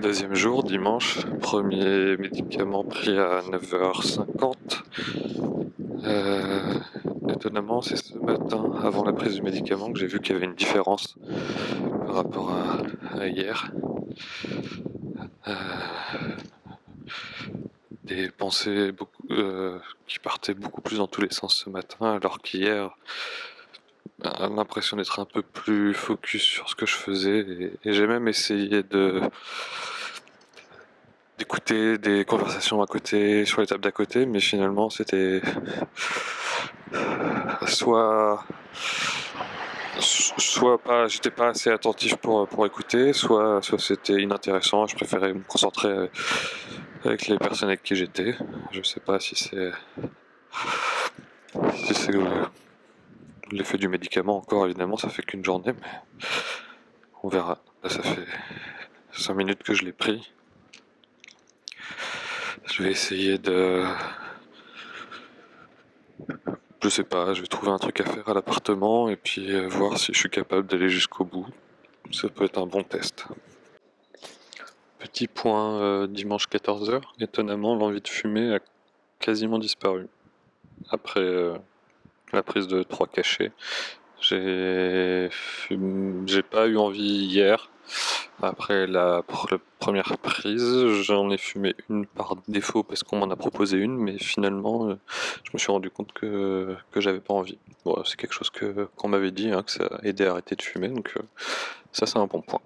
Deuxième jour, dimanche, premier médicament pris à 9h50. Euh, étonnamment, c'est ce matin, avant la prise du médicament, que j'ai vu qu'il y avait une différence par rapport à, hier. Euh, des pensées euh, qui partaient beaucoup plus dans tous les sens ce matin, alors qu'hier, l'impression d'être un peu plus focus sur ce que je faisais et, j'ai même essayé de d'écouter des conversations à côté sur les tables d'à côté mais finalement c'était soit soit pas j'étais pas assez attentif pour, pour écouter soit soit c'était inintéressant. Je préférais me concentrer avec les personnes avec qui j'étais. Je sais pas si c'est si c'est L'effet du médicament, encore évidemment, ça fait qu'une journée, mais on verra. Là, ça fait 5 minutes que je l'ai pris. Je vais essayer de. Je sais pas, je vais trouver un truc à faire à l'appartement et puis euh, voir si je suis capable d'aller jusqu'au bout. Ça peut être un bon test. Petit point euh, dimanche 14h, étonnamment l'envie de fumer a quasiment disparu. Après euh, la prise de trois cachets. J'ai pas eu envie hier. Après la, première prise, j'en ai fumé une par défaut parce qu'on m'en a proposé une, mais finalement, euh, je me suis rendu compte que, que j'avais pas envie. Bon, c'est quelque chose qu'on m'avait dit, hein, que ça aidait à arrêter de fumer, donc euh, ça c'est un bon point.